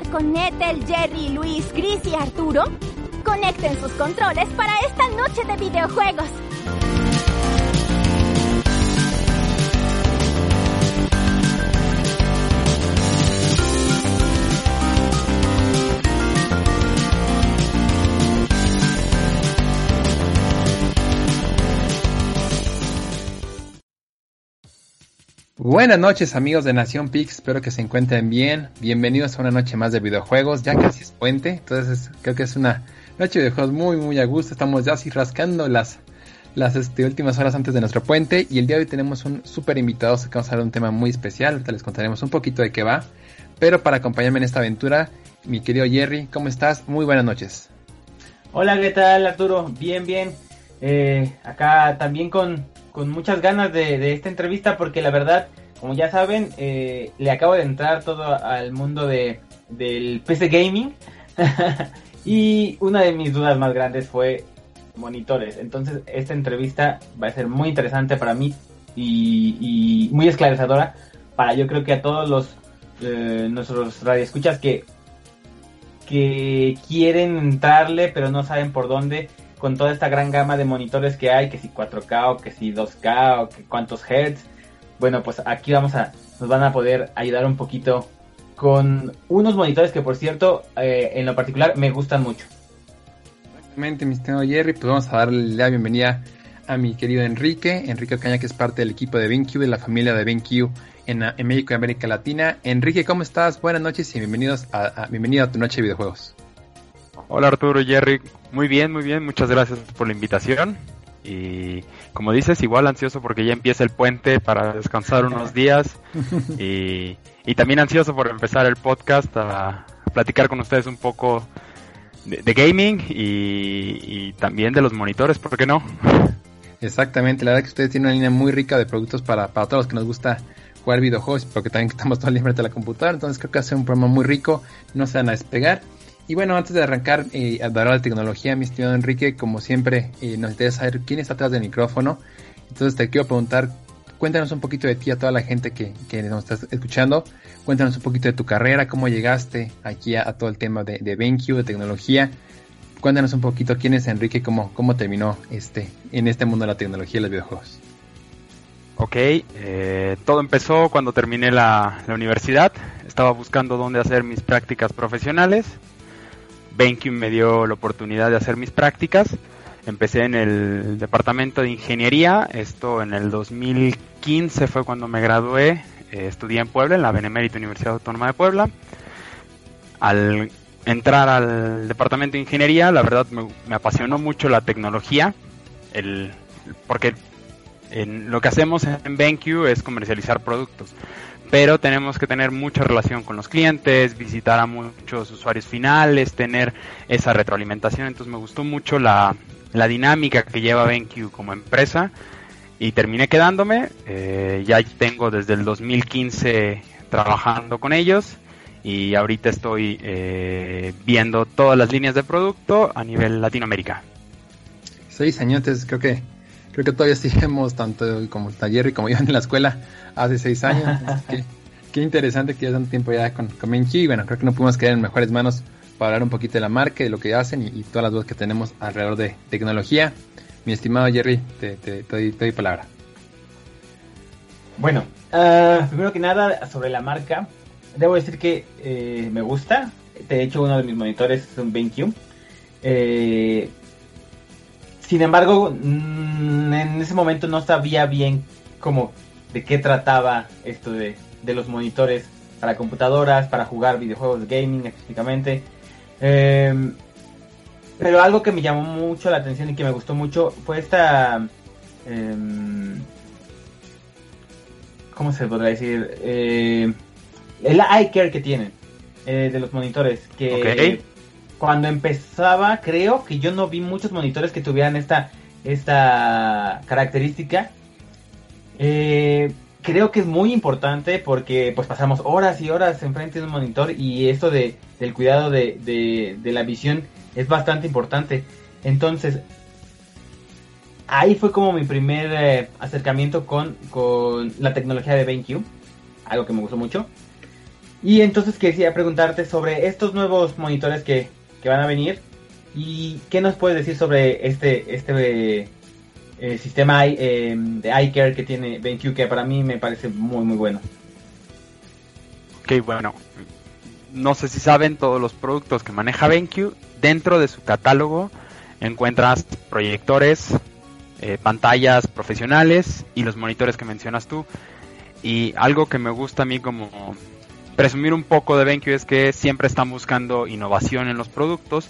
jugar con Ethel, Jerry, Luis, Chris y Arturo? Conecten sus controles para esta noche de videojuegos. Buenas noches amigos de Nación Pix, espero que se encuentren bien. Bienvenidos a una noche más de videojuegos, ya casi es puente, entonces creo que es una noche de videojuegos muy muy a gusto. Estamos ya así rascando las, las este, últimas horas antes de nuestro puente y el día de hoy tenemos un súper invitado que vamos a hablar de un tema muy especial, ahorita les contaremos un poquito de qué va. Pero para acompañarme en esta aventura, mi querido Jerry, ¿cómo estás? Muy buenas noches. Hola, ¿qué tal Arturo? Bien, bien. Eh, acá también con con muchas ganas de, esta entrevista porque la verdad, como ya saben, eh, le acabo de entrar todo al mundo de, del PC Gaming y una de mis dudas más grandes fue monitores. Entonces esta entrevista va a ser muy interesante para mí y, muy esclarecedora para yo creo que a todos los eh, nuestros radioescuchas que que quieren entrarle pero no saben por dónde con toda esta gran gama de monitores que hay, que si 4K o que si 2K o que cuántos hertz. Bueno, pues aquí vamos a, nos van a poder ayudar un poquito con unos monitores que por cierto, eh, en lo particular me gustan mucho. Exactamente, mi estimado Jerry, pues vamos a darle la bienvenida a mi querido Enrique, Enrique Caña que es parte del equipo de BenQ, de la familia de BenQ en, en, México y América Latina. Enrique, ¿cómo estás? Buenas noches y bienvenidos a, a bienvenido a tu noche de videojuegos. Hola Arturo Jerry, muy bien, muy bien, muchas gracias por la invitación. Y como dices, igual ansioso porque ya empieza el puente para descansar unos días. Y, también ansioso por empezar el podcast a, platicar con ustedes un poco de, gaming y, también de los monitores, ¿por qué no? Exactamente, la verdad que ustedes tienen una línea muy rica de productos para, para todos los que nos gusta jugar videojuegos, porque también estamos todo el día frente a la computadora, entonces creo que hace un programa muy rico, no se van a despegar. Y bueno, antes de arrancar eh, hablar de tecnología, mi estimado Enrique, como siempre, eh, nos interesa saber quién está atrás del micrófono. Entonces te quiero preguntar, cuéntanos un poquito de ti a toda la gente que, nos está escuchando. Cuéntanos un poquito de tu carrera, cómo llegaste aquí a, todo el tema de, de BenQ, de tecnología. Cuéntanos un poquito quién es Enrique, cómo, cómo terminó este, en este mundo de la tecnología y los videojuegos. Ok, eh, todo empezó cuando terminé la, la universidad. Estaba buscando dónde hacer mis prácticas profesionales BenQ me dio la oportunidad de hacer mis prácticas. Empecé en el departamento de ingeniería, esto en el 2015 fue cuando me gradué, eh, estudié en Puebla, en la Benemérita Universidad Autónoma de Puebla. Al entrar al departamento de ingeniería, la verdad me, apasionó mucho la tecnología, el, porque en, lo que hacemos en BenQ es comercializar productos pero tenemos que tener mucha relación con los clientes, visitar a muchos usuarios finales, tener esa retroalimentación. Entonces me gustó mucho la, dinámica que lleva BenQ como empresa y terminé quedándome. Eh, ya tengo desde el 2015 trabajando con ellos y ahorita estoy eh, viendo todas las líneas de producto a nivel Latinoamérica. Seis años, creo que creo que todavía seguimos tanto como taller y como yo en la escuela hace seis años. qué, interesante que ya un tiempo ya con, con Y bueno, creo que no pudimos quedar en mejores manos para hablar un poquito de la marca, de lo que hacen y, todas las dudas que tenemos alrededor de tecnología. Mi estimado Jerry, te, te, doy, palabra. Bueno, ah, primero que nada, sobre la marca, debo decir que eh, me gusta. De hecho, uno de mis monitores es un BenQ. Eh, sin embargo, mm, en ese momento no sabía bien cómo de qué trataba esto de, los monitores para computadoras, para jugar videojuegos de gaming específicamente. Em, pero algo que me llamó mucho la atención y que me gustó mucho fue esta... Em, ¿Cómo se podría decir? Eh, el eye care que tienen eh, de los monitores. Que cuando empezaba, creo que yo no vi muchos monitores que tuvieran esta, esta característica. Eh, creo que es muy importante porque pues pasamos horas y horas enfrente de un monitor y esto de, del cuidado de, la visión es bastante importante. Entonces, ahí fue como mi primer eh, acercamiento con, con, la tecnología de BenQ, algo que me gustó mucho. Y entonces quería preguntarte sobre estos nuevos monitores que, van a venir y qué nos puedes decir sobre este este eh, sistema eh, de iCare que tiene BenQ que para mí me parece muy muy bueno. Ok, bueno, no sé si saben todos los productos que maneja BenQ dentro de su catálogo encuentras proyectores, eh, pantallas profesionales y los monitores que mencionas tú. Y algo que me gusta a mí como presumir un poco de BenQ es que siempre están buscando innovación en los productos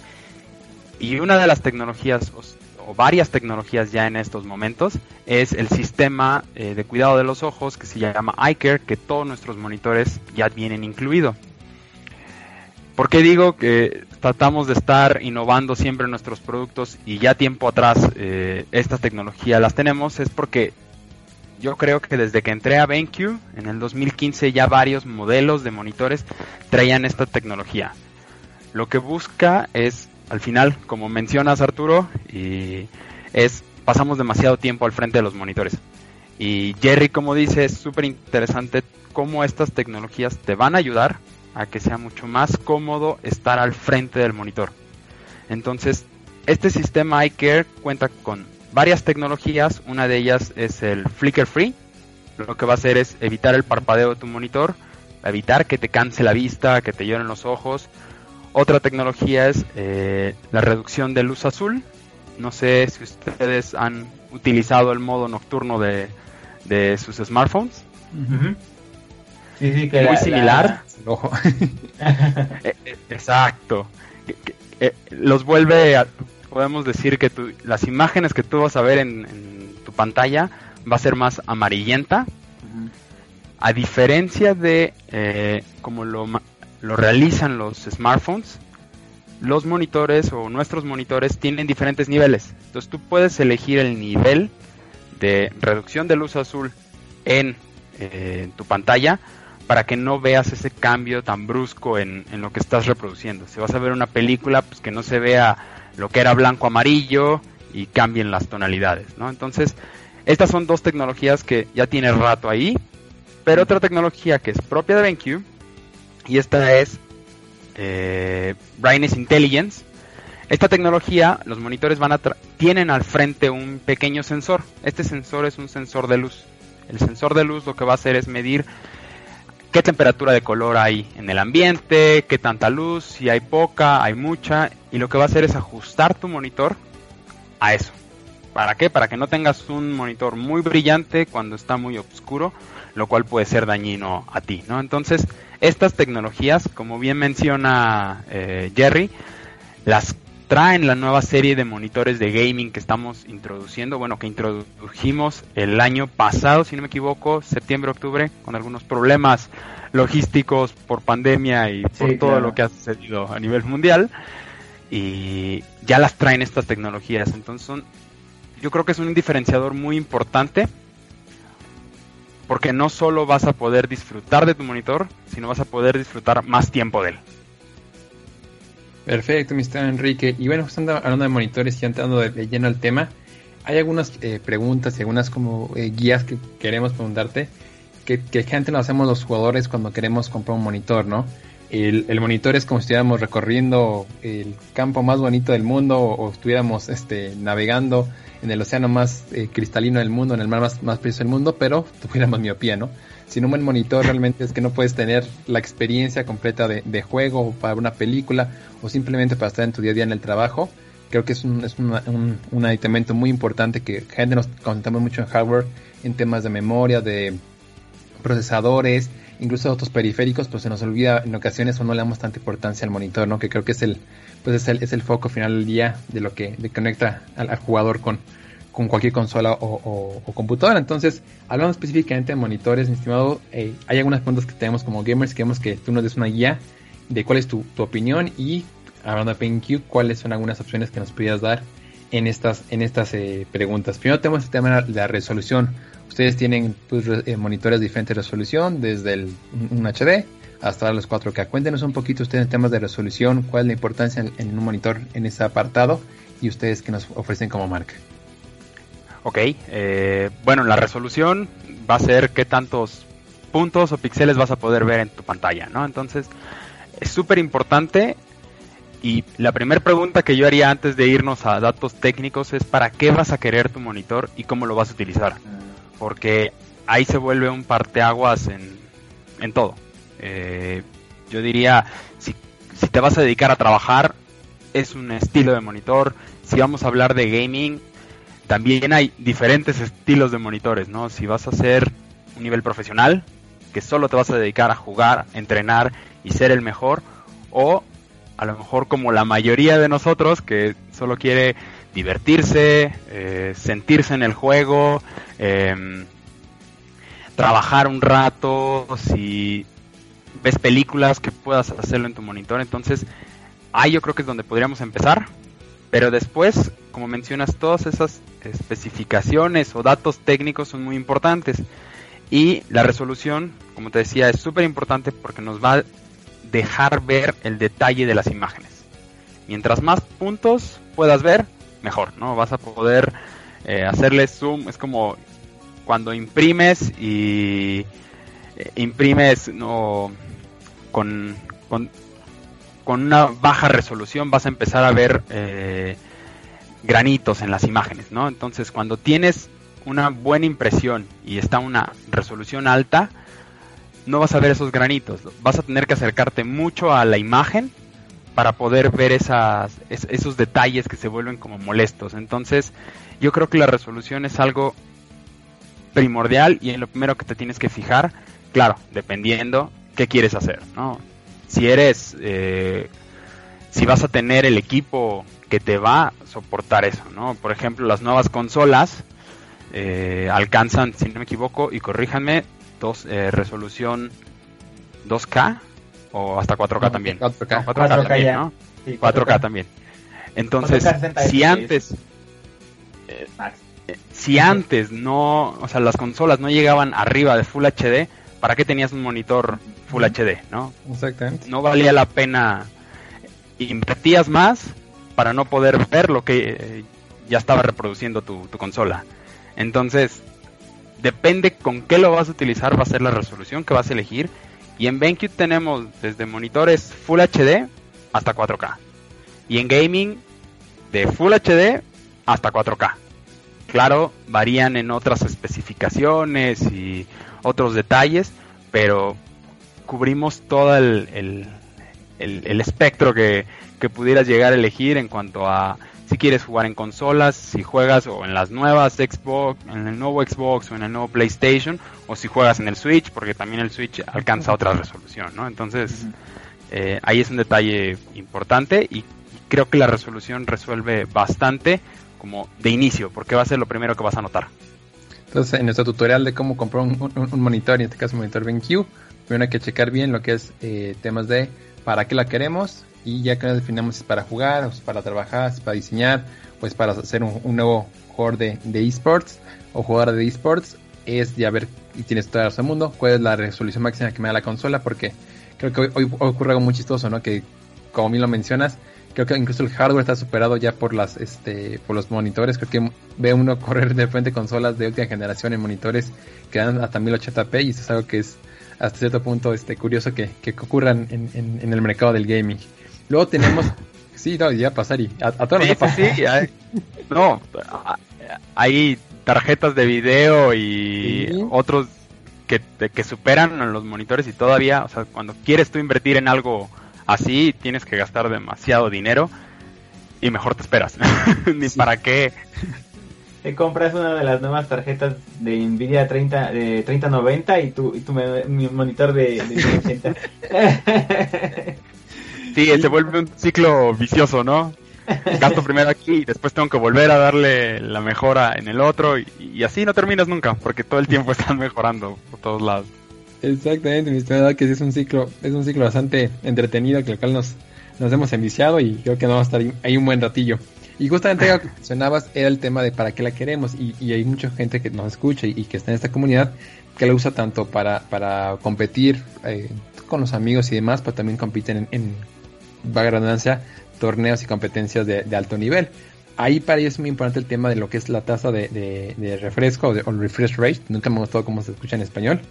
y una de las tecnologías o, varias tecnologías ya en estos momentos es el sistema eh, de cuidado de los ojos que se llama iCare que todos nuestros monitores ya vienen incluido. ¿Por qué digo que tratamos de estar innovando siempre en nuestros productos y ya tiempo atrás eh, esta tecnología las tenemos? Es porque yo creo que desde que entré a BenQ en el 2015 ya varios modelos de monitores traían esta tecnología. Lo que busca es, al final, como mencionas Arturo, y es pasamos demasiado tiempo al frente de los monitores. Y Jerry, como dice, es súper interesante cómo estas tecnologías te van a ayudar a que sea mucho más cómodo estar al frente del monitor. Entonces, este sistema iCare cuenta con varias tecnologías, una de ellas es el flicker free, lo que va a hacer es evitar el parpadeo de tu monitor, evitar que te canse la vista, que te lloren los ojos. Otra tecnología es eh, la reducción de luz azul. No sé si ustedes han utilizado el modo nocturno de, sus smartphones. Sí, que muy similar. Ojo. Exacto. los vuelve, podemos decir que las imágenes que tú vas a ver en, tu pantalla va a ser más amarillenta. A diferencia de eh, como lo, lo realizan los smartphones, los monitores o nuestros monitores tienen diferentes niveles. Entonces tú puedes elegir el nivel de reducción de luz azul en tu pantalla para que no veas ese cambio tan brusco en, lo que estás reproduciendo. Si vas a ver una película, pues que no se vea lo que era blanco amarillo y cambien las tonalidades, ¿no? Entonces, estas son dos tecnologías que ya tiene rato ahí, pero otra tecnología que es propia de BenQ y esta es eh, Brightness Intelligence. Esta tecnología, los monitores van a tienen al frente un pequeño sensor. Este sensor es un sensor de luz. El sensor de luz lo que va a hacer es medir qué temperatura de color hay en el ambiente, qué tanta luz, si hay poca, hay mucha, y lo que va a hacer es ajustar tu monitor a eso. ¿Para qué? Para que no tengas un monitor muy brillante cuando está muy oscuro, lo cual puede ser dañino a ti, ¿no? Entonces, estas tecnologías, como bien menciona eh, Jerry, las traen la nueva serie de monitores de gaming que estamos introduciendo, bueno, que introdujimos el año pasado, si no me equivoco, septiembre, octubre, con algunos problemas logísticos por pandemia y por todo lo que ha sucedido a nivel mundial. Y ya las traen estas tecnologías. Entonces son, yo creo que es un diferenciador muy importante porque no solo vas a poder disfrutar de tu monitor, sino vas a poder disfrutar más tiempo de él. Perfecto, mi Enrique. Y bueno, estando hablando de monitores y entrando de, lleno al tema, hay algunas eh, preguntas y algunas como eh, guías que queremos preguntarte que, que gente nos hacemos los jugadores cuando queremos comprar un monitor, ¿no? El, monitor es como si estuviéramos recorriendo el campo más bonito del mundo o, estuviéramos este, navegando en el océano más eh, cristalino del mundo, en el mar más, más precioso del mundo, pero tuviéramos miopía, ¿no? sin un buen monitor realmente es que no puedes tener la experiencia completa de, de juego para una película o simplemente para estar en tu día a día en el trabajo. Creo que es un, es un, un aditamento muy importante que gente nos concentramos mucho en hardware, en temas de memoria, de procesadores, incluso otros periféricos, pues se nos olvida en ocasiones o no le damos tanta importancia al monitor, ¿no? Que creo que es el, pues es el, es el foco final del día de lo que conecta al jugador con, con cualquier consola o, computadora. Entonces, hablando específicamente de monitores, mi estimado, eh, hay algunas preguntas que tenemos como gamers. Queremos que tú nos des una guía de cuál es tu, opinión y, hablando de PenQ, cuáles son algunas opciones que nos pudieras dar en estas, en estas eh, preguntas. Primero tenemos el tema de la resolución. Ustedes tienen pues, eh, monitores de diferente resolución, desde el, un HD hasta los 4K. Cuéntenos un poquito ustedes en temas de resolución, cuál es la importancia en, en un monitor en ese apartado y ustedes que nos ofrecen como marca. Ok, eh, bueno, la resolución va a ser qué tantos puntos o píxeles vas a poder ver en tu pantalla, ¿no? Entonces, es súper importante y la primera pregunta que yo haría antes de irnos a datos técnicos es para qué vas a querer tu monitor y cómo lo vas a utilizar. Porque ahí se vuelve un parteaguas en, en todo. Eh, yo diría, si, si te vas a dedicar a trabajar, es un estilo de monitor. Si vamos a hablar de gaming, también hay diferentes estilos de monitores, ¿no? Si vas a hacer un nivel profesional, que solo te vas a dedicar a jugar, entrenar y ser el mejor, o a lo mejor como la mayoría de nosotros que solo quiere divertirse, eh, sentirse en el juego, em, trabajar un rato, si ves películas que puedas hacerlo en tu monitor, entonces ahí yo creo que es donde podríamos empezar, pero después, como mencionas, todas esas especificaciones o datos técnicos son muy importantes. Y la resolución, como te decía, es súper importante porque nos va dejar ver el detalle de las imágenes. Mientras más puntos puedas ver, mejor, ¿no? Vas a poder eh, hacerle zoom, es como cuando imprimes y eh, imprimes no con, con, una baja resolución vas a empezar a ver eh, granitos en las imágenes, ¿no? Entonces cuando tienes una buena impresión y está una resolución alta, no vas a ver esos granitos. Vas a tener que acercarte mucho a la imagen para poder ver esas, esos detalles que se vuelven como molestos. Entonces, yo creo que la resolución es algo primordial y en lo primero que te tienes que fijar, claro, dependiendo qué quieres hacer, ¿no? Si eres, eh, si vas a tener el equipo que te va a soportar eso, ¿no? Por ejemplo, las nuevas consolas eh, alcanzan, si no me equivoco, y corríjanme, dos, eh, resolución 2K o hasta 4K también. 4K, 4K, también, ¿no? 4K. también. Entonces, si antes eh, eh, si antes no, o sea, las consolas no llegaban arriba de Full HD, ¿para qué tenías un monitor Full HD, no? Exactamente. No valía la pena invertías más para no poder ver lo que ya estaba reproduciendo tu, tu consola. Entonces, depende con qué lo vas a utilizar, va a ser la resolución que vas a elegir. Y en BenQ tenemos desde monitores Full HD hasta 4K. Y en gaming de Full HD hasta 4K. Claro, varían en otras especificaciones y otros detalles, pero cubrimos todo el, el, espectro que, que pudieras llegar a elegir en cuanto a si quieres jugar en consolas, si juegas o en las nuevas Xbox, en el nuevo Xbox o en el nuevo PlayStation, o si juegas en el Switch, porque también el Switch alcanza otra resolución, ¿no? Entonces, eh, ahí es un detalle importante y creo que la resolución resuelve bastante como de inicio, porque va a ser lo primero que vas a notar. Entonces, en nuestro tutorial de cómo comprar un, monitor, en este caso un monitor BenQ, primero hay que checar bien lo que es eh, temas de para qué la queremos, y ya que nos definamos si es para jugar, es para trabajar, es para diseñar, pues para hacer un, nuevo jugador de, esports o jugador de esports, es ya ver, y tienes todo el mundo, cuál es la resolución máxima que me da la consola, porque creo que hoy, ocurre algo muy chistoso, ¿no? Que como bien lo mencionas, creo que incluso el hardware está superado ya por las este por los monitores creo que ve uno correr de frente consolas de última generación en monitores que dan hasta 1080p y eso es algo que es hasta cierto punto este curioso que, que ocurran en, en, el mercado del gaming Luego tenemos. sí, no, ya pasar y a, todos sí, sí, hay, no, hay tarjetas de video y otros que, que superan los monitores y todavía, o sea, cuando quieres tú invertir en algo así, tienes que gastar demasiado dinero y mejor te esperas. Ni para qué. Te compras una de las nuevas tarjetas de Nvidia 30, de 3090 y tu, y tu monitor de, de Sí, se vuelve un ciclo vicioso, ¿no? Gasto primero aquí y después tengo que volver a darle la mejora en el otro y, así no terminas nunca, porque todo el tiempo están mejorando por todos lados. Exactamente, mi estimado, que es un ciclo, es un ciclo bastante entretenido, que lo cual nos, nos hemos enviciado y creo que no va a estar ahí un buen ratillo. Y justamente lo que mencionabas era el tema de para qué la queremos y, hay mucha gente que nos escucha y, que está en esta comunidad que la usa tanto para, para competir eh, con los amigos y demás, pero también compiten en va a redundancia, torneos y competencias de, alto nivel. Ahí para ellos es muy importante el tema de lo que es la tasa de, refresco o, el refresh rate. Nunca me gustó cómo se escucha en español.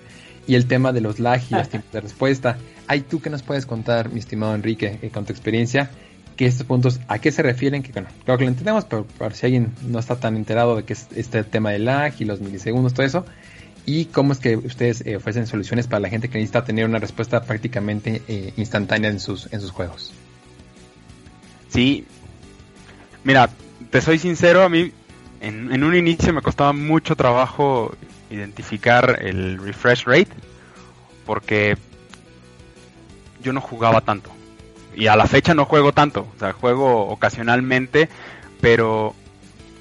y el tema de los lag y los tiempos de respuesta. ¿Hay tú que nos puedes contar, mi estimado Enrique, eh, con tu experiencia, que estos puntos, ¿a qué se refieren? Que bueno, creo que lo entendemos, pero si alguien no está tan enterado de que es este tema de lag y los milisegundos, todo eso, y cómo es que ustedes eh, ofrecen soluciones para la gente que necesita tener una respuesta prácticamente eh, instantánea en sus, en sus juegos. Sí, mira, te soy sincero, a mí en, en un inicio me costaba mucho trabajo identificar el refresh rate porque yo no jugaba tanto. Y a la fecha no juego tanto, o sea, juego ocasionalmente, pero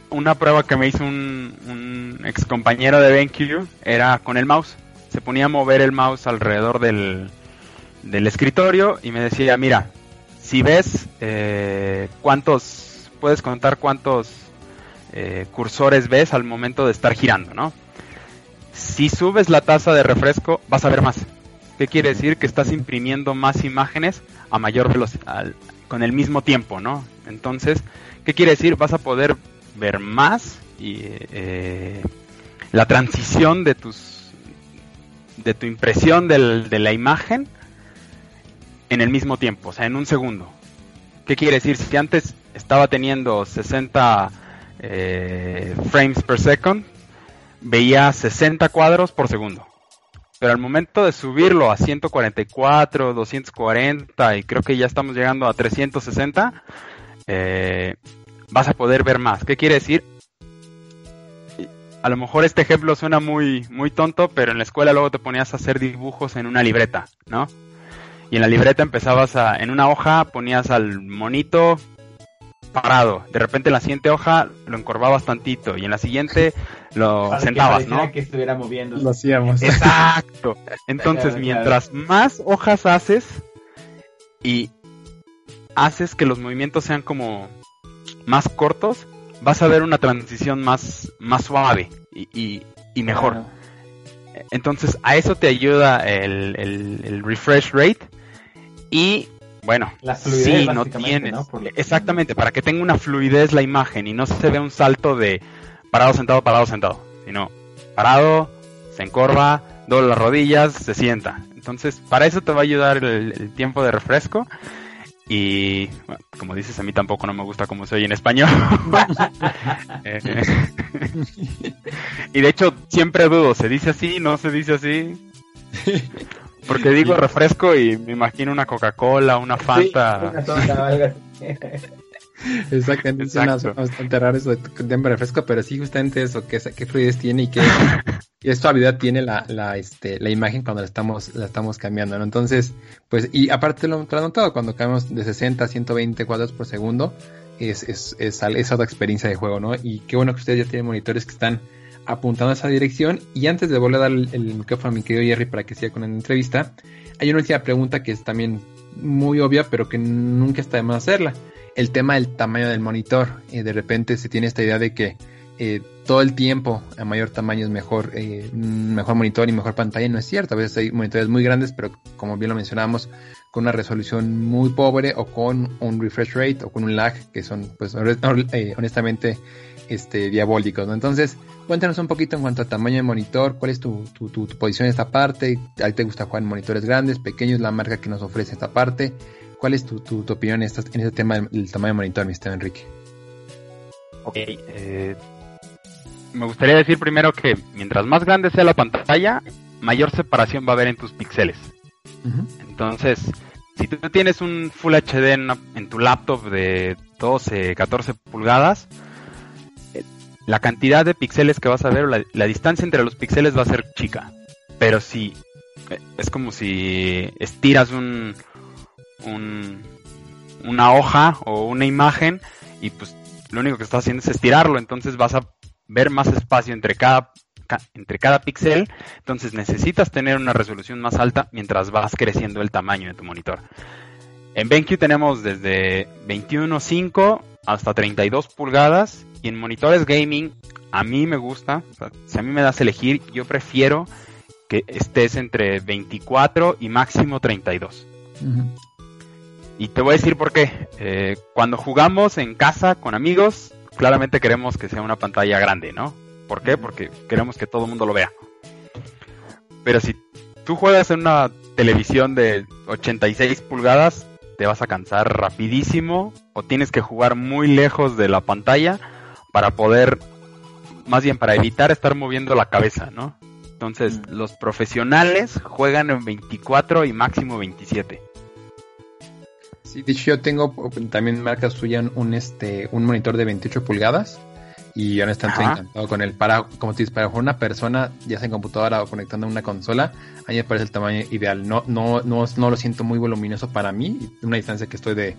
una prueba que me hizo un, un ex compañero de BenQ era con el mouse. Se ponía a mover el mouse alrededor del, del escritorio y me decía, mira, si ves eh, cuántos, puedes contar cuántos eh, cursores ves al momento de estar girando, ¿no? Si subes la tasa de refresco, vas a ver más. ¿Qué quiere decir? Que estás imprimiendo más imágenes a mayor velocidad, con el mismo tiempo, ¿no? Entonces, ¿qué quiere decir? Vas a poder ver más y eh, la transición de tus de tu impresión de la imagen en el mismo tiempo, o sea, en un segundo. ¿Qué quiere decir? Si antes estaba teniendo 60 eh, frames per second, veía 60 cuadros por segundo. Pero al momento de subirlo a 144, 240 y creo que ya estamos llegando a 360, eh, vas a poder ver más. ¿Qué quiere decir? A lo mejor este ejemplo suena muy, muy tonto, pero en la escuela luego te ponías a hacer dibujos en una libreta, ¿no? Y en la libreta empezabas a, en una hoja ponías al monito parado. De repente en la siguiente hoja lo encorvabas tantito y en la siguiente lo sentabas, ¿no? que estuviera moviendo. Lo hacíamos. Exacto. Entonces, mientras más hojas haces y haces que los movimientos sean como más cortos, vas a ver una transición más, más suave y, y, mejor. Entonces, a eso te ayuda el, el, refresh rate. Y bueno, si no tienes. Exactamente, para que tenga una fluidez la imagen y no se vea un salto de parado, sentado, parado, sentado. Sino parado, se encorva, dobla las rodillas, se sienta. Entonces, para eso te va a ayudar el, el tiempo de refresco. Y como dices, a mí tampoco no me gusta cómo soy en español. Eh, y de hecho, siempre dudo, ¿se dice así? ¿No se dice así? Porque digo refresco y me imagino una Coca-Cola, una Fanta. Exactamente, es bastante raro eso de tiempo refresco, pero sí justamente eso, qué, qué fluidez tiene y qué, qué suavidad tiene la, la, este, la imagen cuando la estamos, la estamos cambiando, ¿no? Entonces, pues, y aparte lo, lo he notado, cuando cambiamos de 60 a 120 cuadros por segundo, es, es, es, es, otra experiencia de juego, ¿no? Y qué bueno que ustedes ya tienen monitores que están apuntando a esa dirección. Y antes de volver a dar el, el micrófono a mi querido Jerry para que siga con la entrevista, hay una última pregunta que es también muy obvia, pero que nunca está de más hacerla el tema del tamaño del monitor. Eh, de repente se tiene esta idea de que eh, todo el tiempo a mayor tamaño es mejor, eh, mejor monitor y mejor pantalla. No es cierto. A veces hay monitores muy grandes, pero como bien lo mencionamos, con una resolución muy pobre o con un refresh rate o con un lag que son, pues, honestamente, este, diabólicos. Entonces, cuéntanos un poquito en cuanto a tamaño de monitor, cuál es tu, tu, tu, tu posición en esta parte. ¿A ti te gusta jugar en monitores grandes, pequeños? La marca que nos ofrece esta parte. ¿Cuál es tu, tu, opinión en, este, en este tema del tamaño de monitor, mi estimado Enrique? Ok, eh, me gustaría decir primero que mientras más grande sea la pantalla, mayor separación va a haber en tus píxeles. Entonces, si tú tienes un Full HD en, tu laptop de 12, 14 pulgadas, eh, la cantidad de píxeles que vas a ver, la, la, distancia entre los píxeles va a ser chica. Pero si eh, es como si estiras un, un, una hoja o una imagen y pues lo único que estás haciendo es estirarlo, entonces vas a ver más espacio entre cada entre cada píxel, entonces necesitas tener una resolución más alta mientras vas creciendo el tamaño de tu monitor. En BenQ tenemos desde 21.5 hasta 32 pulgadas y en monitores gaming a mí me gusta, si a mí me das a elegir, yo prefiero que estés entre 24 y máximo 32. Y te voy a decir por qué. Eh, cuando jugamos en casa con amigos, claramente queremos que sea una pantalla grande, ¿no? ¿Por qué? Porque queremos que todo el mundo lo vea. Pero si tú juegas en una televisión de 86 pulgadas, te vas a cansar rapidísimo o tienes que jugar muy lejos de la pantalla para poder, más bien para evitar estar moviendo la cabeza, ¿no? Entonces, los profesionales juegan en 24 y máximo 27. Sí, de hecho yo tengo también marca suya un este un monitor de 28 pulgadas y honestamente estoy encantado con él. Para, como te dices, para una persona, ya sea en computadora o conectando a una consola, a mí me parece el tamaño ideal. No, no, no, no lo siento muy voluminoso para mí, una distancia que estoy de,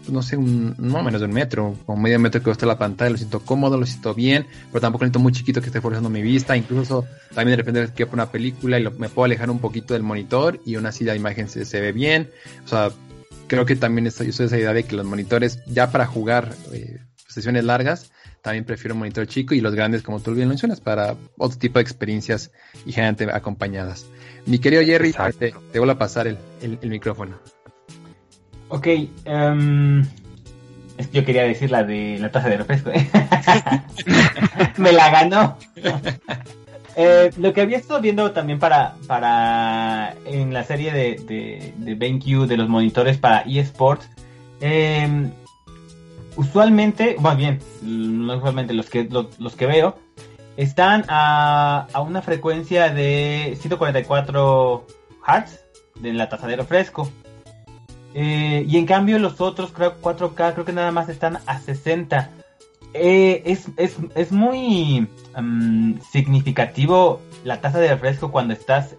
pues, no sé, un, no menos de un metro, o medio metro que esté la pantalla, lo siento cómodo, lo siento bien, pero tampoco siento muy chiquito que esté forzando mi vista, incluso también de repente que una película y me puedo alejar un poquito del monitor y aún así la imagen se, se ve bien, o sea, creo que también estoy, yo soy esa idea de que los monitores, ya para jugar eh, sesiones largas, también prefiero un monitor chico y los grandes, como tú bien mencionas, para otro tipo de experiencias y generalmente acompañadas. Mi querido Jerry, te, te, vuelvo a pasar el, micrófono. Ok, um, yo quería decir la de la taza de refresco. ¿eh? Me la ganó. Eh, lo que había estado viendo también para, para en la serie de, de, de BenQ de los monitores para eSports, em, usualmente, más bien, no usualmente los que, los, que veo, están a, a, una frecuencia de 144 Hz de la tasa de refresco. Eh, y en cambio los otros 4K creo que nada más están a 60. Eh, es, es, es, muy mm, significativo la tasa de refresco cuando estás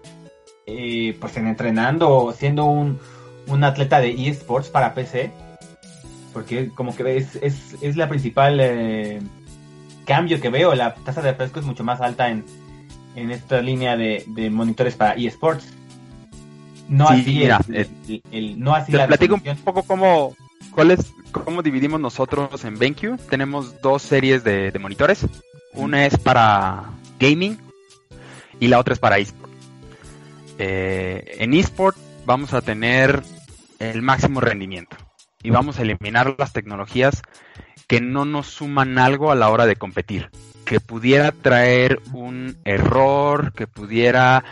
eh, pues entrenando o siendo un, un atleta de eSports para PC. Porque como que es, es, es la principal eh, cambio que veo. La tasa de refresco es mucho más alta en, en esta línea de, de monitores para eSports. No así el, no así la platico un poco cómo, cuál es, ¿Cómo dividimos nosotros en BenQ? Tenemos dos series de, monitores. Una es para gaming y la otra es para eSport. Eh, en eSport vamos a tener el máximo rendimiento y vamos a eliminar las tecnologías que no nos suman algo a la hora de competir, que pudiera traer un error, que pudiera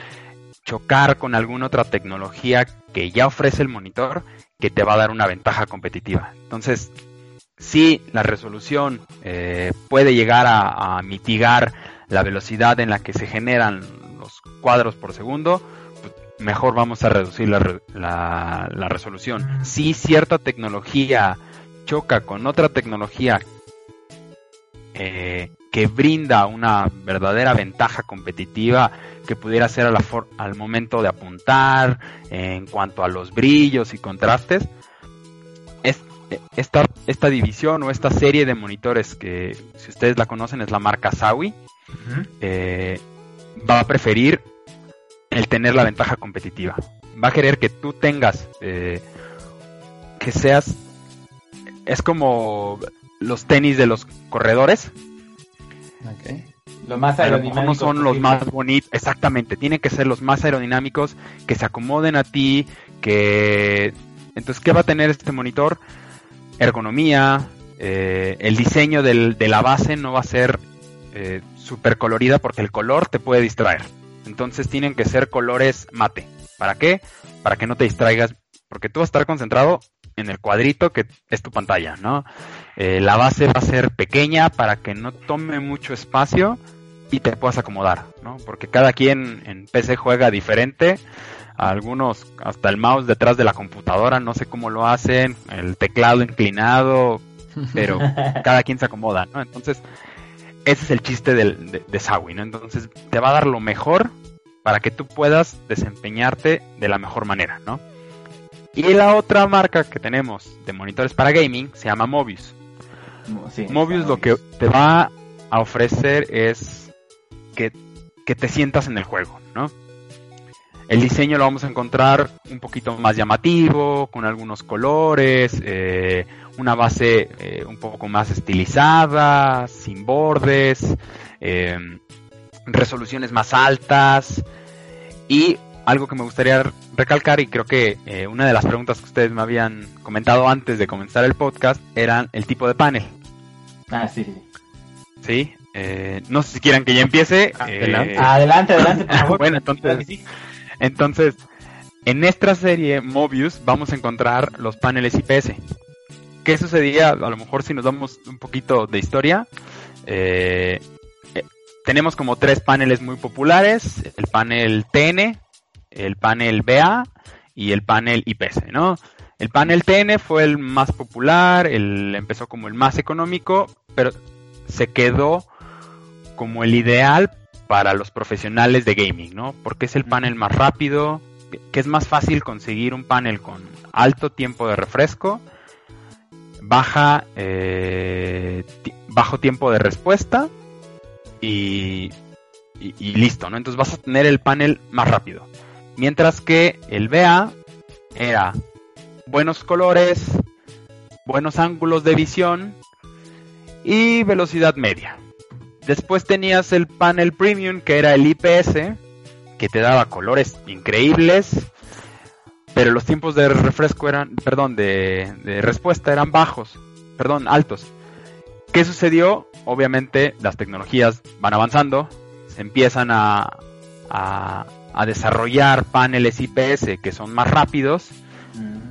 chocar con alguna otra tecnología que ya ofrece el monitor que te va a dar una ventaja competitiva. Entonces, si la resolución eh, puede llegar a, mitigar la velocidad en la que se generan los cuadros por segundo, pues, mejor vamos a reducir la, resolución. Si cierta tecnología choca con otra tecnología eh, que brinda una verdadera ventaja competitiva que pudiera ser al momento de apuntar, en cuanto a los brillos y contrastes. esta, esta división o esta serie de monitores que, si ustedes la conocen, es la marca Sawi, eh, va a preferir el tener la ventaja competitiva. Va a querer que tú tengas, eh, que seas, es como los tenis de los corredores. Los más aerodinámicos. son los más bonitos, exactamente, tienen que ser los más aerodinámicos, que se acomoden a ti, que... Entonces, ¿qué va a tener este monitor? Ergonomía, eh, el diseño del, de la base no va a ser eh, súper colorida porque el color te puede distraer. Entonces tienen que ser colores mate. ¿Para qué? Para que no te distraigas, porque tú vas a estar concentrado en el cuadrito que es tu pantalla, ¿no? Eh, la base va a ser pequeña para que no tome mucho espacio y te puedas acomodar, ¿no? Porque cada quien en PC juega diferente. Algunos hasta el mouse detrás de la computadora, no sé cómo lo hacen, el teclado inclinado, pero cada quien se acomoda, ¿no? Entonces, ese es el chiste del, de, de ¿no? Entonces, te va a dar lo mejor para que tú puedas desempeñarte de la mejor manera, ¿no? Y la otra marca que tenemos de monitores para gaming se llama Mobius. Mobius lo que te va a ofrecer es que, te sientas en el juego, ¿no? El diseño lo vamos a encontrar un poquito más llamativo, con algunos colores, eh, una base eh, un poco más estilizada, sin bordes, em, resoluciones más altas y algo que me gustaría recalcar y creo que eh, una de las preguntas que ustedes me habían comentado antes de comenzar el podcast eran el tipo de panel. Ah, sí. Sí, eh, no sé si quieran que ya empiece. Adelante, eh, adelante, adelante. bueno, entonces, Entonces, en esta serie Mobius vamos a encontrar los paneles IPS. ¿Qué sucedía? A lo mejor si nos damos un poquito de historia. Eh, eh, tenemos como tres paneles muy populares. El panel TN, el panel BA y el panel IPS, ¿no? El panel TN fue el más popular, el, empezó como el más económico, pero se quedó como el ideal para los profesionales de gaming, ¿no? Porque es el panel más rápido, que es más fácil conseguir un panel con alto tiempo de refresco, baja, eh, bajo tiempo de respuesta y, y, listo, ¿no? Entonces vas a tener el panel más rápido. Mientras que el BA era buenos colores, buenos ángulos de visión y velocidad media. Después tenías el panel premium que era el IPS, que te daba colores increíbles, pero los tiempos de refresco eran, perdón, de, respuesta eran bajos, perdón, altos. ¿Qué sucedió? Obviamente las tecnologías van avanzando, se empiezan a, a, desarrollar paneles IPS que son más rápidos,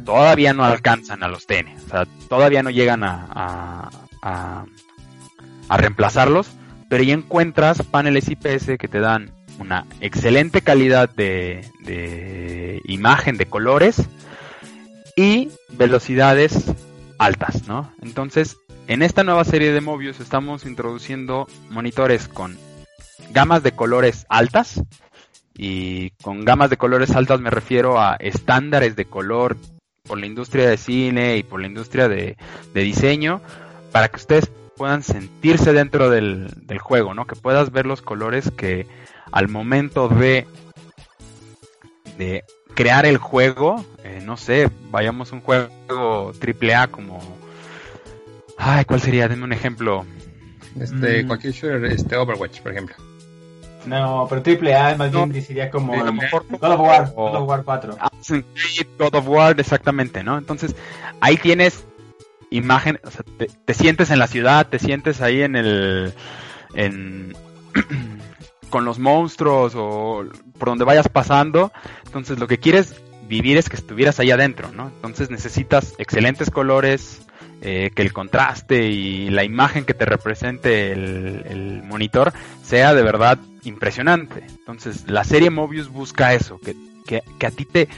todavía no alcanzan a los TN, o sea, todavía no llegan a, a, a reemplazarlos, pero ya encuentras paneles IPS que te dan una excelente calidad de, de imagen, de colores y velocidades altas, ¿no? Entonces, en esta nueva serie de Mobius estamos introduciendo monitores con gamas de colores altas, y con gamas de colores altas me refiero a estándares de color por la industria de cine y por la industria de, diseño, para que ustedes puedan sentirse dentro del, juego, ¿no? Que puedas ver los colores que al momento de, de crear el juego, eh, no sé, vayamos a un juego triple A como... Ay, ¿cuál sería? Denme un ejemplo. Este, mm. cualquier shooter, este Overwatch, por ejemplo. No, pero triple A más bien sería como God of War, God of War 4. God of War, exactamente, ¿no? Entonces, ahí tienes imagen, o sea, te, sientes en la ciudad, te sientes ahí en el... En, con los monstruos o por donde vayas pasando. Entonces, lo que quieres vivir es que estuvieras ahí adentro, ¿no? Entonces necesitas excelentes colores, eh, que el contraste y la imagen que te represente el, monitor sea de verdad impresionante. Entonces, la serie Mobius busca eso, que, que, a ti te,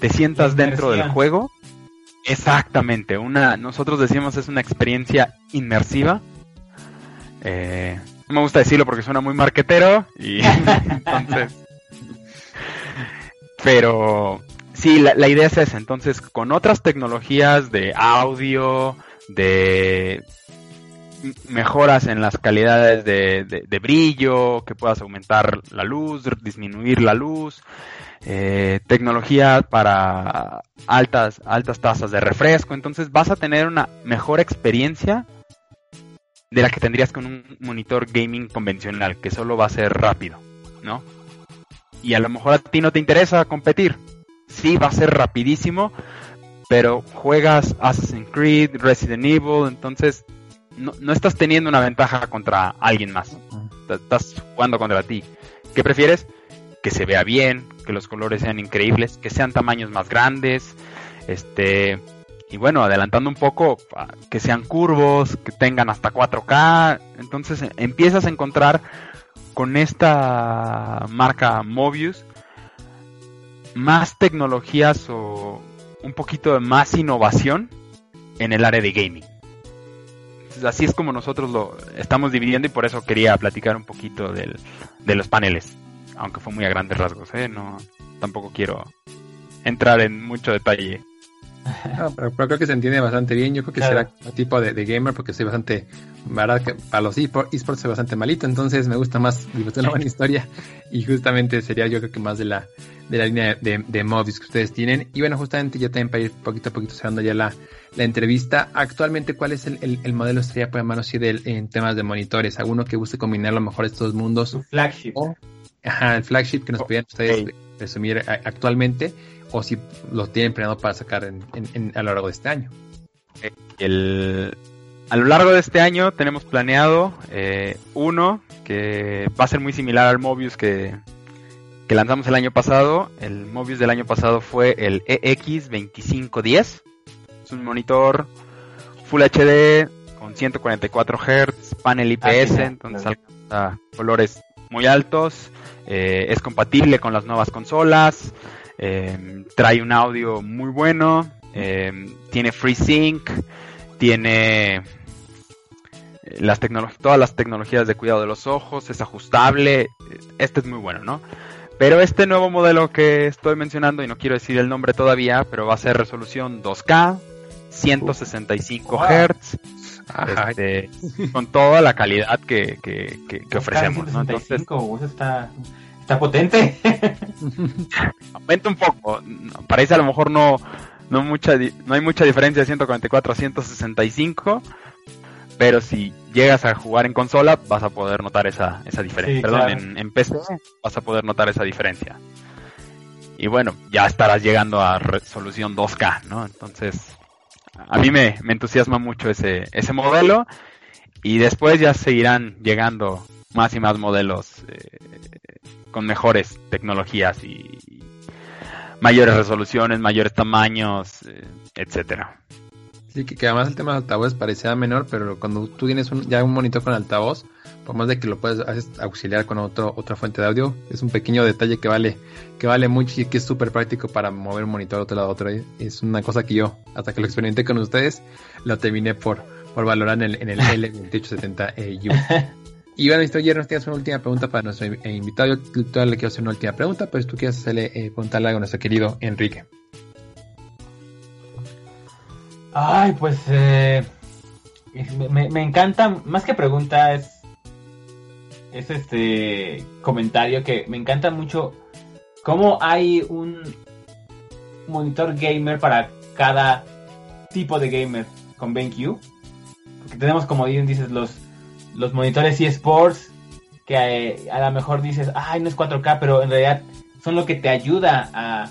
te sientas dentro del juego. Exactamente, una, nosotros decimos es una experiencia inmersiva. Eh, no me gusta decirlo porque suena muy marquetero y entonces... Pero sí, la, la, idea es esa. Entonces, con otras tecnologías de audio, de mejoras en las calidades de, brillo, que puedas aumentar la luz, disminuir la luz, eh, tecnología para altas, altas tasas de refresco, entonces vas a tener una mejor experiencia de la que tendrías con un monitor gaming convencional, que solo va a ser rápido, ¿no? Y a lo mejor a ti no te interesa competir. Sí, va a ser rapidísimo, pero juegas Assassin's Creed, Resident Evil, entonces no, no estás teniendo una ventaja contra alguien más. Estás jugando contra ti. ¿Qué prefieres? Que se vea bien, que los colores sean increíbles, que sean tamaños más grandes, este y bueno, adelantando un poco, que sean curvos, que tengan hasta 4K. Entonces empiezas a encontrar con esta marca Mobius más tecnologías o un poquito de más innovación en el área de gaming. Así es como nosotros lo estamos dividiendo y por eso quería platicar un poquito del, de los paneles, aunque fue muy a grandes rasgos, ¿eh? no tampoco quiero entrar en mucho detalle. pero, creo que se entiende bastante bien. Yo creo que será un tipo de, gamer porque soy bastante, que para los esports soy bastante malito, entonces me gusta más divertir una buena historia y justamente sería yo creo que más de la de la línea de, de que ustedes tienen. Y bueno, justamente ya también para ir poquito a poquito cerrando ya la, la entrevista, actualmente, ¿cuál es el, el, modelo estrella, por mano así, de, en temas de monitores? ¿Alguno que guste combinar lo mejor estos mundos? flagship. ajá, el flagship que nos pudieran ustedes resumir actualmente, o si lo tienen planeado para sacar en, en, a lo largo de este año. El, a lo largo de este año tenemos planeado eh, uno que va a ser muy similar al Mobius que, que lanzamos el año pasado. El Mobius del año pasado fue el EX2510. Es un monitor Full HD con 144 Hz, panel IPS, ah, entonces alcanza colores muy altos. Eh, es compatible con las nuevas consolas. Eh, trae un audio muy bueno. Eh, tiene FreeSync. Tiene las todas las tecnologías de cuidado de los ojos. Es ajustable. Este es muy bueno, ¿no? Pero este nuevo modelo que estoy mencionando, y no quiero decir el nombre todavía, pero va a ser resolución 2K, 165 Hz, este, con toda la calidad que, ofrecemos. ¿no? Entonces, está, está potente. aumenta un poco. Parece a lo mejor no, no, mucha, no hay mucha diferencia de 144 a 165 pero si llegas a jugar en consola vas a poder notar esa, esa diferencia. Perdón, en, PC vas a poder notar esa diferencia. Y bueno, ya estarás llegando a resolución 2K, ¿no? Entonces, a mí me, entusiasma mucho ese, ese modelo y después ya seguirán llegando más y más modelos eh, con mejores tecnologías y, mayores resoluciones, mayores tamaños, eh, etcétera. Sí, que, además el tema de altavoz parecía menor, pero cuando tú tienes ya un monitor con altavoz, por más de que lo puedes auxiliar con otro, otra fuente de audio, es un pequeño detalle que vale, que vale mucho y que es súper práctico para mover un monitor de otro lado a otro. Es una cosa que yo, hasta que lo experimenté con ustedes, lo terminé por, por valorar en el, en el L2870U. Y bueno, esto nos tienes una última pregunta para nuestro invitado. Yo todavía le quiero hacer una última pregunta, pero si tú quieres hacerle, eh, preguntarle algo a nuestro querido Enrique. Ay, pues eh, me, encanta, más que pregunta, es, es este comentario que me encanta mucho cómo hay un monitor gamer para cada tipo de gamer con BenQ. Porque tenemos, como dices, los, los monitores eSports que eh, a lo mejor dices, ay, no es 4K, pero en realidad son lo que te ayuda a,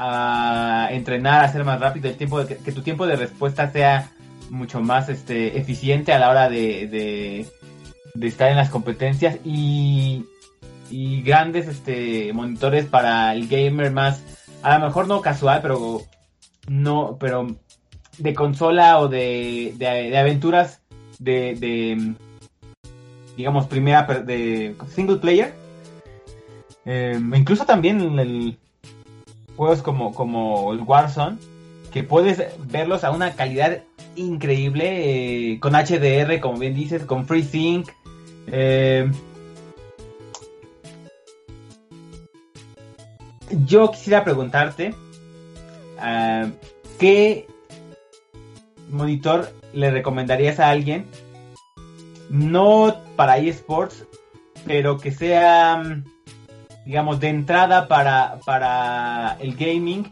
a entrenar, a ser más rápido, el tiempo de, que, tu tiempo de respuesta sea mucho más este, eficiente a la hora de, de, estar en las competencias y, grandes este, monitores para el gamer más, a lo mejor no casual, pero no, pero de consola o de, de, aventuras de, de, digamos, primera, de single player. Eh, incluso también el, juegos como, como el Warzone, que puedes verlos a una calidad increíble, eh, con HDR, como bien dices, con FreeSync. Eh, yo quisiera preguntarte, eh, ¿qué monitor le recomendarías a alguien? No para eSports, pero que sea digamos, de entrada para, para el gaming,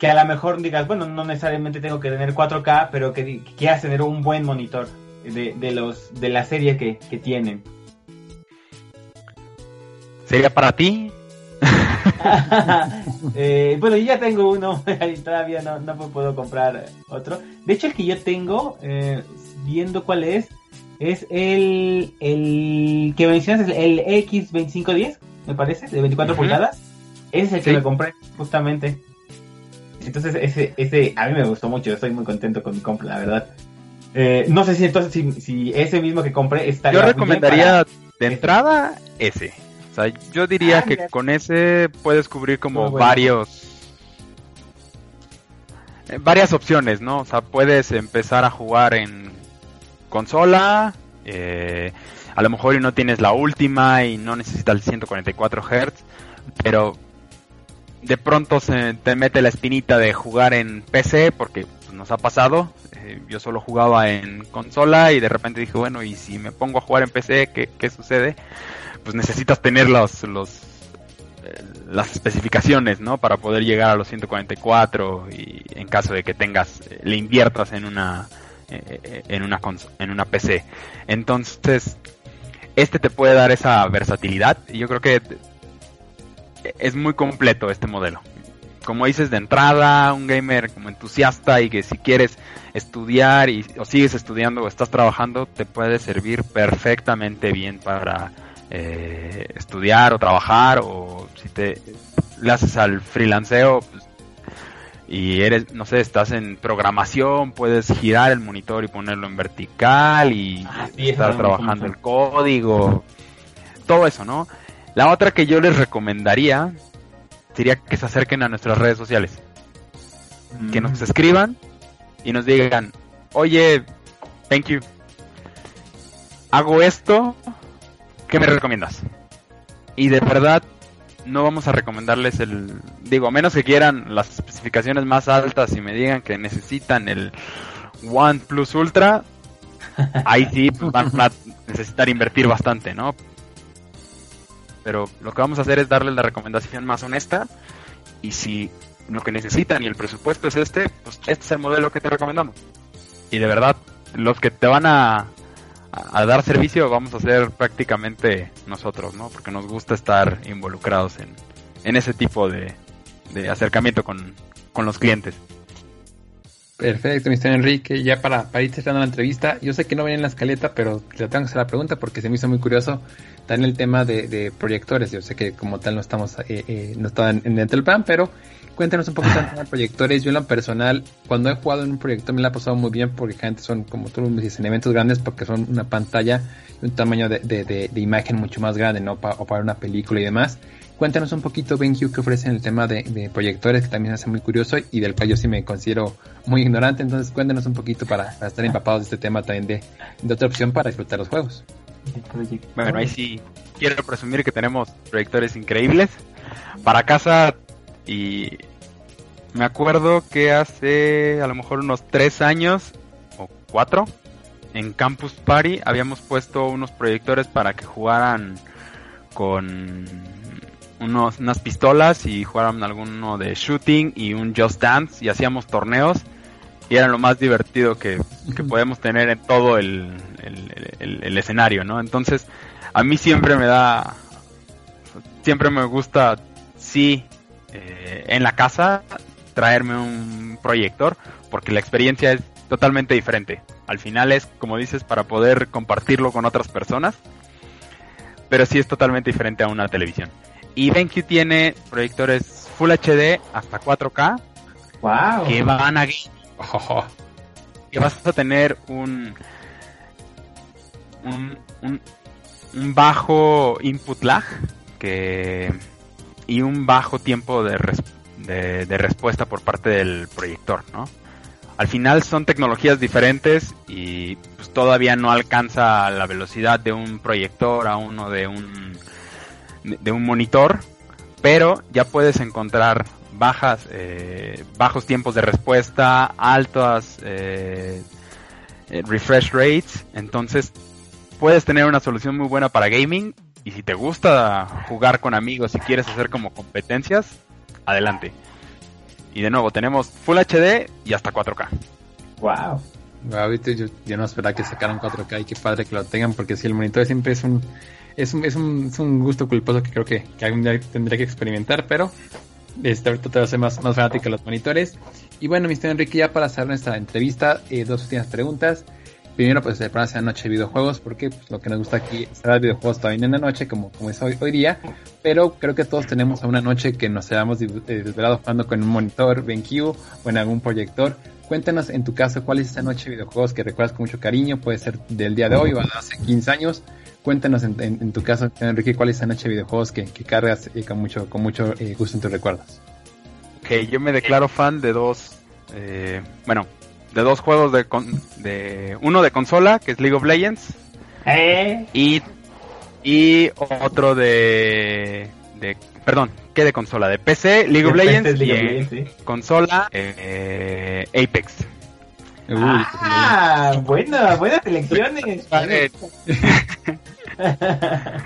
que a lo mejor digas, bueno, no necesariamente tengo que tener 4K, pero que, quieras tener un buen monitor de, de, los, de la serie que, tienen. ¿Sería para ti? eh, bueno, yo ya tengo uno, todavía no, no, puedo comprar otro. De hecho, el que yo tengo, eh, viendo cuál es, es el, el que mencionas, el X2510 me parece, de 24 pulgadas. Ese es el que me compré, justamente. Entonces, ese, ese a mí me gustó mucho, estoy muy contento con mi compra, la verdad. Eh, no sé si entonces, si, ese mismo que compré está Yo recomendaría de entrada ese. O sea, yo diría ah, que con ese puedes cubrir como varios eh, varias opciones, ¿no? O sea, puedes empezar a jugar en consola, eh, a lo mejor no tienes la última y no necesitas el 144 Hz, pero de pronto se te mete la espinita de jugar en PC porque pues, nos ha pasado. Eh, yo solo jugaba en consola y de repente dije, bueno, y si me pongo a jugar en PC, ¿qué, sucede? Pues necesitas tener los, los eh, las especificaciones, ¿no? Para poder llegar a los 144 y en caso de que tengas, eh, le inviertas en una en una en una PC. Entonces, este te puede dar esa versatilidad y yo creo que es muy completo este modelo. Como dices de entrada, un gamer como entusiasta y que si quieres estudiar y, o sigues estudiando o estás trabajando, te puede servir perfectamente bien para eh, estudiar o trabajar o si te le haces al freelanceo pues, y eres, no sé, estás en programación, puedes girar el monitor y ponerlo en vertical y Ah, sí, estar trabajando el código, todo eso, ¿no? La otra que yo les recomendaría sería que se acerquen a nuestras redes sociales, que nos Mm. escriban y nos digan, oye, thank you, hago esto, ¿qué me recomiendas? Y de verdad no vamos a recomendarles el, digo, a menos que quieran las especificaciones más altas y me digan que necesitan el OnePlus Ultra, ahí sí van a necesitar invertir bastante, ¿no? Pero lo que vamos a hacer es darles la recomendación más honesta y si lo que necesitan y el presupuesto es este, pues este es el modelo que te recomendamos. Y de verdad, los que te van a, a- dar servicio vamos a ser prácticamente nosotros, ¿no? Porque nos gusta estar involucrados en, en ese tipo de, de acercamiento con, con los clientes. Perfecto, Mr. Enrique. Ya para, para ir cerrando la entrevista, yo sé que no venía en la escaleta, pero le tengo que hacer la pregunta porque se me hizo muy curioso también el tema de, de proyectores. Yo sé que como tal no estamos, eh, eh, no está en, del plan, pero cuéntanos un poquito de proyectores. Yo en lo personal, cuando he jugado en un proyector me la ha pasado muy bien porque gente son, como tú me dices, en eventos grandes porque son una pantalla y un tamaño de, imagen mucho más grande, ¿no? Pa- o para una película y demás. Cuéntanos un poquito, BenQ, que ofrecen el tema de, proyectores, que también se hace muy curioso y del cual yo sí me considero muy ignorante. Entonces, cuéntanos un poquito para, para estar empapados de este tema también de, de otra opción para disfrutar los juegos. Bueno, ahí sí quiero presumir que tenemos proyectores increíbles para casa y me acuerdo que hace a lo mejor unos tres años o cuatro en Campus Party habíamos puesto unos proyectores para que jugaran con unos, unas pistolas y jugaran alguno de shooting y un Just Dance y hacíamos torneos y era lo más divertido que, que podemos tener en todo el, el- el- el escenario, ¿no? Entonces, a mí siempre me da, siempre me gusta, sí, eh, en la casa traerme un proyector, porque la experiencia es totalmente diferente. Al final es, como dices, para poder compartirlo con otras personas, pero sí es totalmente diferente a una televisión. Y BenQ tiene proyectores Full HD hasta 4K Wow. que van a que vas a tener un un, un, bajo input lag que y un bajo tiempo de, de, de respuesta por parte del proyector, ¿no? Al final son tecnologías diferentes y pues todavía no alcanza la velocidad de un proyector a uno de un de un monitor, pero ya puedes encontrar bajas eh, bajos tiempos de respuesta, altas eh, eh, refresh rates, entonces puedes tener una solución muy buena para gaming y si te gusta jugar con amigos y quieres hacer como competencias, adelante. Y de nuevo tenemos Full HD y hasta 4K. Wow. Yo, yo no esperaba que sacaran 4K y qué padre que lo tengan, porque si el monitor siempre es un, es un, es un, es un gusto culposo que creo que, que algún día tendré que experimentar, pero este, ahorita te voy a hacer más, más fanático de los monitores. Y bueno, Mr. Enrique, ya para cerrar nuestra entrevista, eh, dos últimas preguntas. Primero, pues el programa sea noche de videojuegos, porque pues, lo que nos gusta aquí es hablar de videojuegos también en la noche, como, como es hoy, hoy día. Pero creo que todos tenemos una noche que nos hayamos eh, desvelado jugando con un monitor BenQ o en algún proyector. Cuéntanos en tu caso cuál es esa noche de videojuegos que recuerdas con mucho cariño, puede ser del día de hoy o hace 15 años. Cuéntanos en, en- en tu caso, Enrique, cuál es esa noche de videojuegos que, que cargas eh, con mucho, con mucho eh, gusto en tus recuerdos. Ok, yo me declaro fan de dos, eh, bueno, de dos juegos de, con- de uno de consola, que es League of Legends, Eh, y, y otro de, de, perdón, ¿qué de consola? De PC, League of este Legends, es League of y en Legends, sí. consola, eh, Apex. Uy, Ah, buena, buenas selecciones. Vale.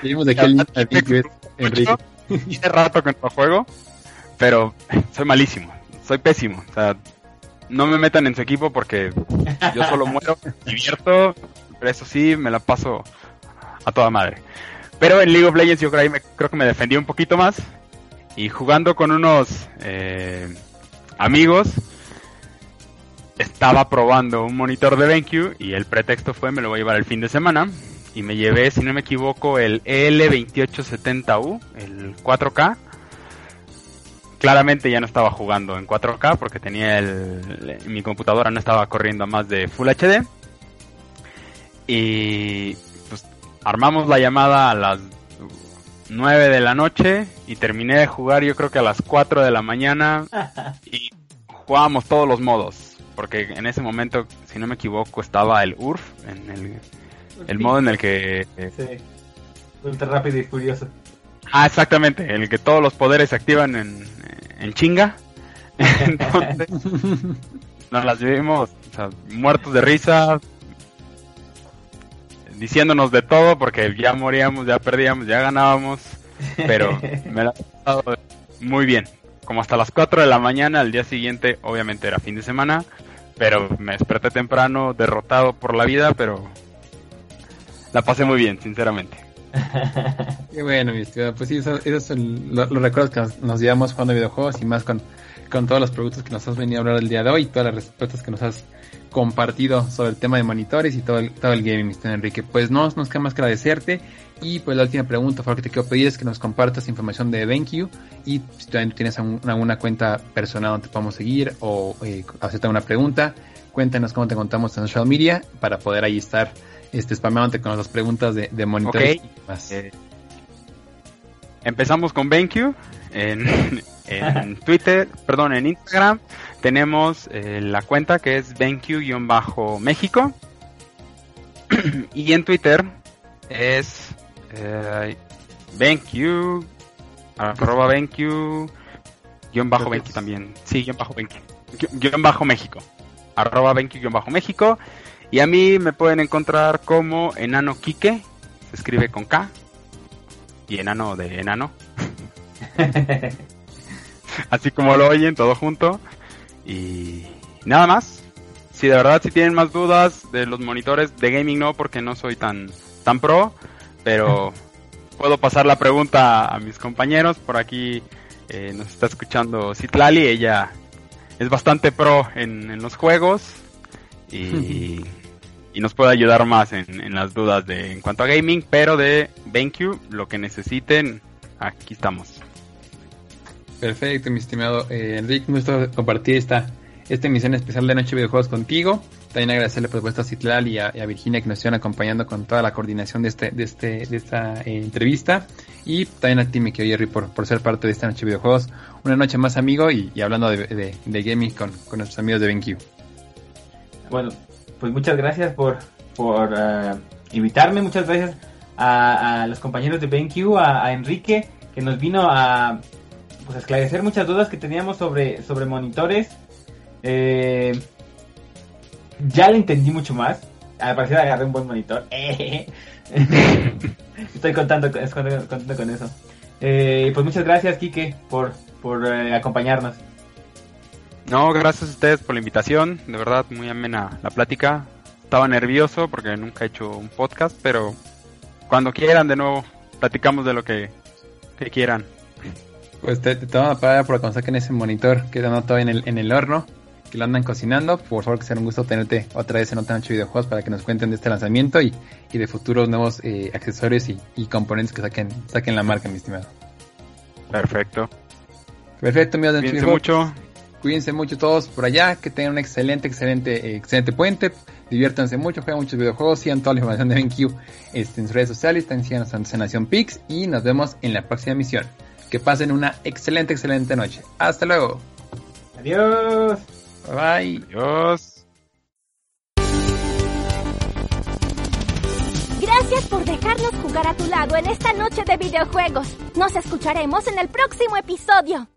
Seguimos de Enrique. Tiene rato que no juego, pero soy malísimo, soy pésimo. O sea, no me metan en su equipo porque yo solo muero, divierto, pero eso sí, me la paso a toda madre. Pero en League of Legends yo creo, ahí me- creo que me defendí un poquito más y jugando con unos eh, amigos estaba probando un monitor de BenQ y el pretexto fue me lo voy a llevar el fin de semana y me llevé, si no me equivoco, el L2870U, el 4K. Claramente ya no estaba jugando en 4K porque tenía el, mi computadora no estaba corriendo a más de Full HD. Y pues armamos la llamada a las 9 de la noche y terminé de jugar yo creo que a las 4 de la mañana y jugábamos todos los modos. Porque en ese momento, si no me equivoco, estaba el URF, en el, el modo en el que... Sí. Ultra rápido y furioso. Ah, exactamente, en el que todos los poderes se activan en, en chinga. Entonces, nos las vivimos o sea, muertos de risa, diciéndonos de todo porque ya moríamos, ya perdíamos, ya ganábamos, pero me la he pasado muy bien. Como hasta las 4 de la mañana, al día siguiente, obviamente era fin de semana, pero me desperté temprano, derrotado por la vida, pero la pasé muy bien, sinceramente. Qué bueno, mi estimado. Pues sí, esos, esos son los, los recuerdos que nos, nos, llevamos jugando videojuegos y más con, con todos los productos que nos has venido a hablar el día de hoy y todas las respuestas que nos has compartido sobre el tema de monitores y todo el, todo el gaming, Mr. Enrique. Pues no nos queda más que agradecerte. Y pues la última pregunta, por favor, que te quiero pedir es que nos compartas información de BenQ y si también tienes alguna, cuenta personal donde te podamos seguir o eh, hacerte una pregunta, cuéntanos cómo te contamos en social media para poder ahí estar este spameándote con las preguntas de, de monitores okay. y más. Eh, empezamos con BenQ en, en Twitter, perdón, en Instagram tenemos eh, la cuenta que es BenQ-México y en Twitter es eh, BenQ arroba BenQ bajo BenQ también, sí, guion bajo BenQ guion bajo México. Arroba BenQ guion bajo México. Y a mí me pueden encontrar como Enano Quique, se escribe con K. Y enano de enano. Así como lo oyen, todo junto. Y nada más. Si de verdad si tienen más dudas de los monitores de gaming no, porque no soy tan tan pro, pero puedo pasar la pregunta a mis compañeros. Por aquí eh, nos está escuchando Citlali, ella es bastante pro en, en los juegos y, y, nos puede ayudar más en, en, las dudas de en cuanto a gaming, pero de BenQ, lo que necesiten, aquí estamos. Perfecto, mi estimado eh, Enrique, gusta compartir esta, esta emisión especial de Noche de Videojuegos contigo. También agradecerle por supuesto a Citlal y a, Virginia que nos están acompañando con toda la coordinación de este, de este, de esta eh, entrevista. Y también a ti, mi querido Jerry, por, por ser parte de esta noche de videojuegos. Una noche más amigo y, y hablando de, de, gaming con, con nuestros amigos de BenQ. Bueno, pues muchas gracias por, por uh, invitarme, muchas gracias a, a, los compañeros de BenQ, a Enrique, que nos vino a pues, esclarecer muchas dudas que teníamos sobre, sobre monitores. Eh, ya le entendí mucho más. Al parecer agarré un buen monitor. Estoy contando, contando con eso. Eh, pues muchas gracias, Kike, por, por eh, acompañarnos. No, gracias a ustedes por la invitación. De verdad, muy amena la plática. Estaba nervioso porque nunca he hecho un podcast, pero cuando quieran, de nuevo, platicamos de lo que quieran. Pues te, te tomo la palabra por cuando saquen ese monitor que anda todavía en el, en el horno, que lo andan cocinando. Por favor, que sea un gusto tenerte otra vez en otra noche de videojuegos para que nos cuenten de este lanzamiento y, y de futuros nuevos eh, accesorios y, y, componentes que saquen, saquen la marca, mi estimado. Perfecto. Perfecto, amigos de Cuídense mucho. Cuídense mucho todos por allá, que tengan un excelente, excelente, eh, excelente puente. Diviértanse mucho, jueguen muchos videojuegos, sigan toda la información de BenQ este, en sus redes sociales, también sigan a Nación Pix y nos vemos en la próxima emisión. Que pasen una excelente, excelente noche. Hasta luego. Adiós. Bye bye. Adiós. Gracias por dejarnos jugar a tu lado en esta noche de videojuegos. Nos escucharemos en el próximo episodio.